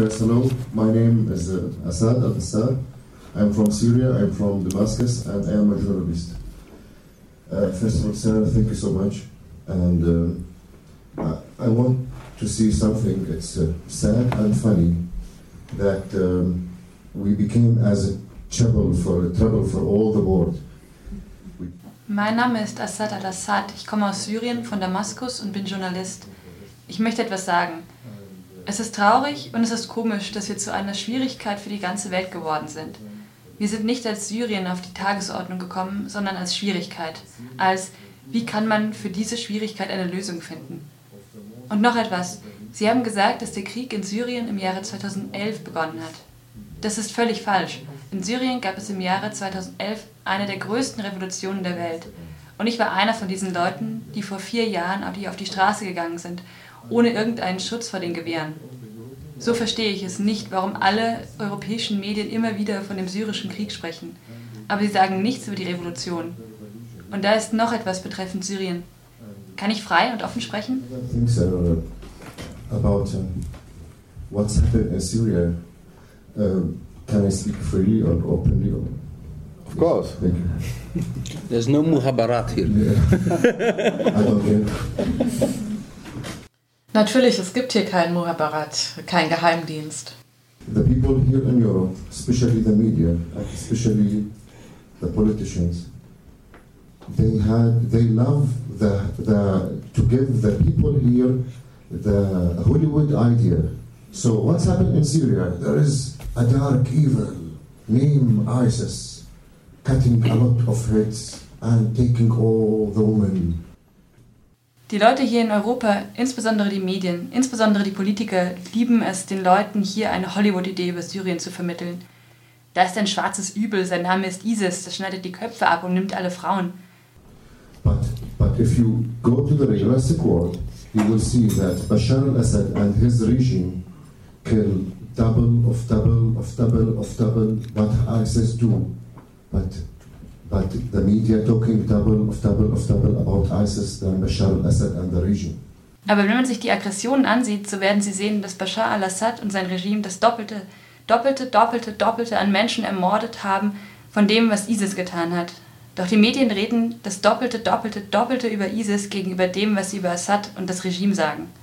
First, hello. My name is uh, Assad Al Assad. I'm from Syria. I'm from Damascus, and I am a journalist. Uh, first of all, Sarah, thank you so much. And uh, I, I want to see something. It's uh, sad and funny that um, we became as a trouble for trouble for all the world. Mein Name ist Assad al-Assad. Ich komme aus Syrien, von Damaskus und bin Journalist. Ich möchte etwas sagen. Es ist traurig und es ist komisch, dass wir zu einer Schwierigkeit für die ganze Welt geworden sind. Wir sind nicht als Syrien auf die Tagesordnung gekommen, sondern als Schwierigkeit. Als, wie kann man für diese Schwierigkeit eine Lösung finden? Und noch etwas. Sie haben gesagt, dass der Krieg in Syrien im Jahre 2011 begonnen hat. Das ist völlig falsch. In Syrien gab es im Jahre 2011 eine der größten Revolutionen der Welt. Und ich war einer von diesen Leuten, die vor vier Jahren auf die, auf die Straße gegangen sind, ohne irgendeinen Schutz vor den Gewehren. So verstehe ich es nicht, warum alle europäischen Medien immer wieder von dem syrischen Krieg sprechen. Aber sie sagen nichts über die Revolution. Und da ist noch etwas betreffend Syrien. Kann ich frei und offen sprechen? Uh, about um, what's happened in Syria. Uh, can I speak freely or openly? Of course. Thank you. There's no muhabarat here. I don't care. Natürlich, es gibt hier keinen Muhabarat, kein Geheimdienst. The people here in Europe, especially the media, especially the politicians, they had they love the the to give the people here the Hollywood idea. So what's happened in Syria? There is a dark evil named ISIS, cutting a lot of heads and taking all the women. Die Leute hier in Europa, insbesondere die Medien, insbesondere die Politiker, lieben es, den Leuten hier eine Hollywood-Idee über Syrien zu vermitteln. Da ist ein schwarzes Übel, sein Name ist ISIS, das schneidet die Köpfe ab und nimmt alle Frauen. But but if you go to the realistic world, you will see that Bashar al-Assad and his regime kill double of double of double of double what ISIS do. But but the media talking double of double of double about ISIS than Bashar al-Assad and the regime. Aber wenn man sich die Aggressionen ansieht, so werden sie sehen, dass Bashar al-Assad und sein Regime das Doppelte, Doppelte, Doppelte, Doppelte an Menschen ermordet haben von dem, was ISIS getan hat. Doch die Medien reden das Doppelte, Doppelte, Doppelte über ISIS gegenüber dem, was sie über Assad und das Regime sagen.